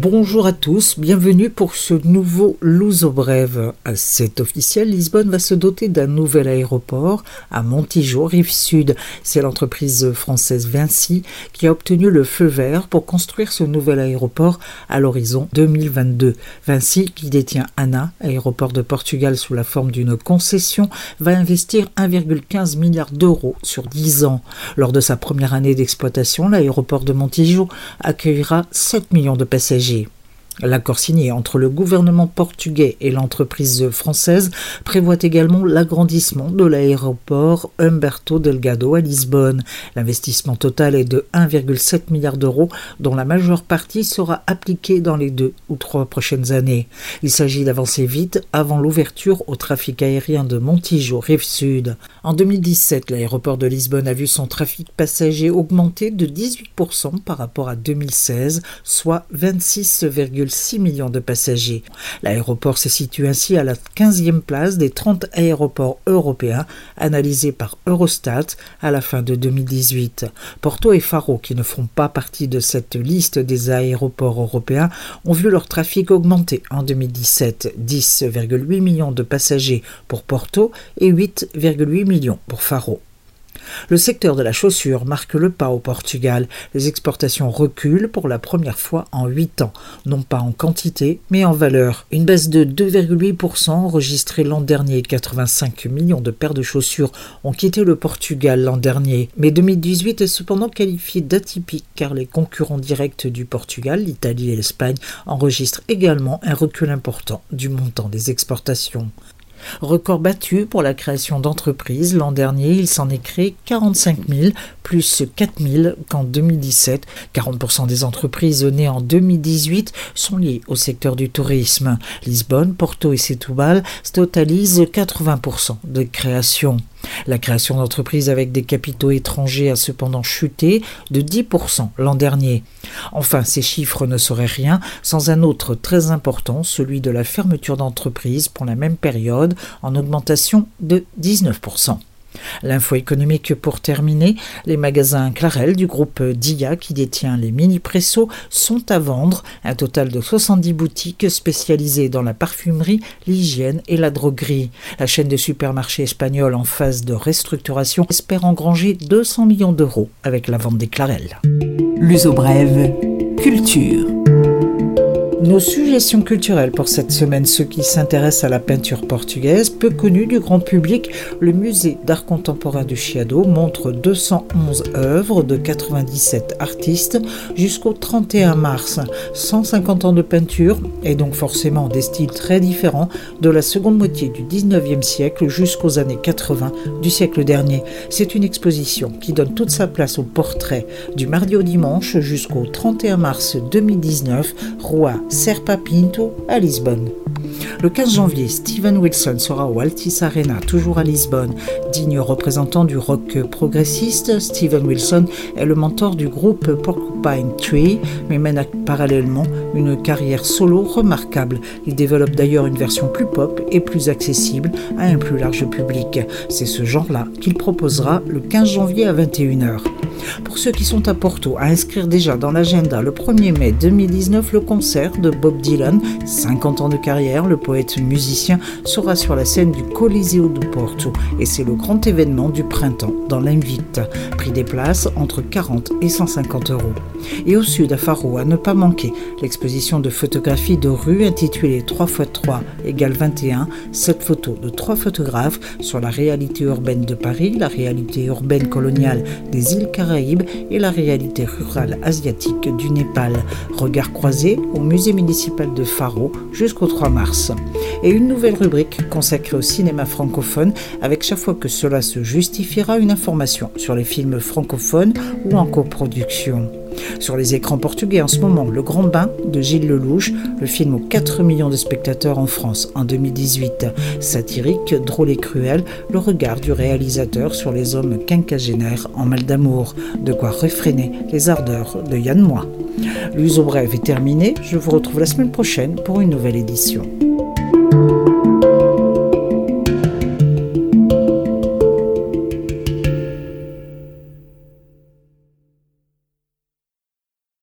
Bonjour à tous, bienvenue pour ce nouveau Luso Brève. C'est officiel, Lisbonne va se doter d'un nouvel aéroport à Montijo, rive sud. C'est l'entreprise française Vinci qui a obtenu le feu vert pour construire ce nouvel aéroport à l'horizon 2022. Vinci, qui détient ANA, aéroport de Portugal sous la forme d'une concession, va investir 1,15 milliard d'euros sur 10 ans. Lors de sa première année d'exploitation, l'aéroport de Montijo accueillera 7 millions de passagers. L'accord signé entre le gouvernement portugais et l'entreprise française prévoit également l'agrandissement de l'aéroport Humberto Delgado à Lisbonne. L'investissement total est de 1,7 milliard d'euros, dont la majeure partie sera appliquée dans les deux ou trois prochaines années. Il s'agit d'avancer vite avant l'ouverture au trafic aérien de Montijo, rive sud. En 2017, l'aéroport de Lisbonne a vu son trafic passager augmenter de 18% par rapport à 2016, soit 26,5 6 millions de passagers. L'aéroport se situe ainsi à la 15e place des 30 aéroports européens analysés par Eurostat à la fin de 2018. Porto et Faro, qui ne font pas partie de cette liste des aéroports européens, ont vu leur trafic augmenter en 2017, 10,8 millions de passagers pour Porto et 8,8 millions pour Faro. Le secteur de la chaussure marque le pas au Portugal. Les exportations reculent pour la première fois en 8 ans, non pas en quantité, mais en valeur. Une baisse de 2,8% enregistrée l'an dernier. 85 millions de paires de chaussures ont quitté le Portugal l'an dernier. Mais 2018 est cependant qualifié d'atypique car les concurrents directs du Portugal, l'Italie et l'Espagne, enregistrent également un recul important du montant des exportations. Record battu pour la création d'entreprises. L'an dernier, il s'en est créé 45 000, plus 4 000 qu'en 2017. 40% des entreprises nées en 2018 sont liées au secteur du tourisme. Lisbonne, Porto et Setúbal totalisent 80% de création. La création d'entreprises avec des capitaux étrangers a cependant chuté de 10% l'an dernier. Enfin, ces chiffres ne seraient rien sans un autre très important, celui de la fermeture d'entreprises pour la même période, en augmentation de 19%. L'info économique pour terminer, les magasins Clarel du groupe Dia qui détient les mini presso sont à vendre, un total de 70 boutiques spécialisées dans la parfumerie, l'hygiène et la droguerie. La chaîne de supermarchés espagnols en phase de restructuration espère engranger 200 millions d'euros avec la vente des Clarel. L'uso brève, culture. Nos suggestions culturelles pour cette semaine, ceux qui s'intéressent à la peinture portugaise, peu connue du grand public, le musée d'art contemporain du Chiado montre 211 œuvres de 97 artistes jusqu'au 31 mars. 150 ans de peinture et donc forcément des styles très différents de la seconde moitié du 19e siècle jusqu'aux années 80 du siècle dernier. C'est une exposition qui donne toute sa place au portrait du mardi au dimanche jusqu'au 31 mars 2019, roi Serpa Pinto à Lisbonne. Le 15 janvier, Steven Wilson sera au Altis Arena, toujours à Lisbonne. Digne représentant du rock progressiste, Steven Wilson est le mentor du groupe Porcupine Tree, mais mène parallèlement une carrière solo remarquable. Il développe d'ailleurs une version plus pop et plus accessible à un plus large public. C'est ce genre-là qu'il proposera le 15 janvier à 21h. Pour ceux qui sont à Porto, à inscrire déjà dans l'agenda le 1er mai 2019 le concert de Bob Dylan, 50 ans de carrière, le poète musicien sera sur la scène du Coliseo de Porto et c'est le grand événement du printemps dans l'Invite. Prix des places entre 40 et 150 euros. Et au sud, à Faro, à ne pas manquer, l'exposition de photographie de rue intitulée 3x3 égale 21, cette photo de trois photographes sur la réalité urbaine de Paris, la réalité urbaine coloniale des îles Caraïbes et la réalité rurale asiatique du Népal. Regard croisé au musée municipal de Faro jusqu'au 3 mars. Et une nouvelle rubrique consacrée au cinéma francophone avec chaque fois que cela se justifiera une information sur les films francophones ou en coproduction. Sur les écrans portugais en ce moment, Le Grand Bain de Gilles Lelouch, le film aux 4 millions de spectateurs en France en 2018. Satirique, drôle et cruel, le regard du réalisateur sur les hommes quinquagénaires en mal d'amour. De quoi réfréner les ardeurs de Yann Moix. L'uso brève est terminé, je vous retrouve la semaine prochaine pour une nouvelle édition.